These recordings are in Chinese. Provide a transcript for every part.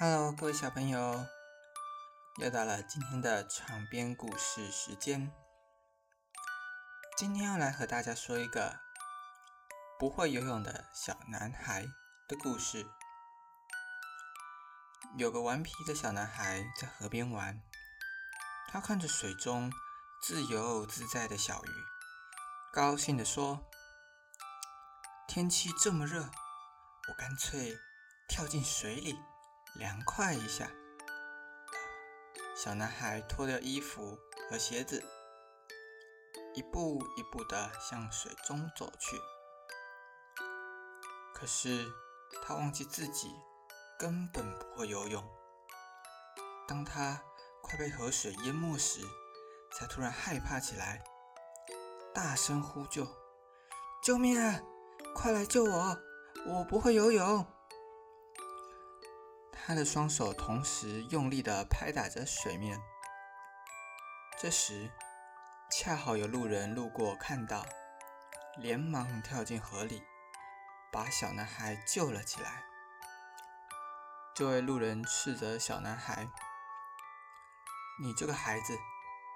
Hello，各位小朋友，又到了今天的床边故事时间。今天要来和大家说一个不会游泳的小男孩的故事。有个顽皮的小男孩在河边玩，他看着水中自由自在的小鱼，高兴地说：“天气这么热，我干脆跳进水里。”凉快一下，小男孩脱掉衣服和鞋子，一步一步地向水中走去。可是他忘记自己根本不会游泳。当他快被河水淹没时，才突然害怕起来，大声呼救：“救命啊！快来救我！我不会游泳！”他的双手同时用力地拍打着水面。这时，恰好有路人路过，看到，连忙跳进河里，把小男孩救了起来。这位路人斥责小男孩：“你这个孩子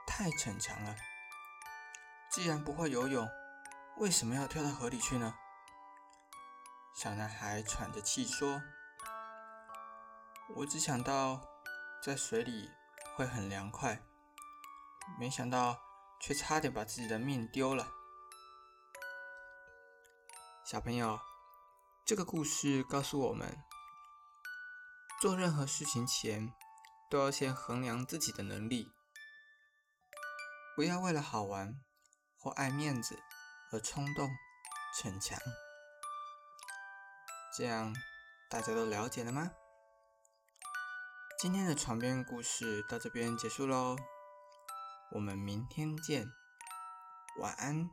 太逞强了！既然不会游泳，为什么要跳到河里去呢？”小男孩喘着气说。我只想到在水里会很凉快，没想到却差点把自己的命丢了。小朋友，这个故事告诉我们，做任何事情前都要先衡量自己的能力，不要为了好玩或爱面子而冲动逞强。这样大家都了解了吗？今天的床边故事到这边结束喽，我们明天见，晚安。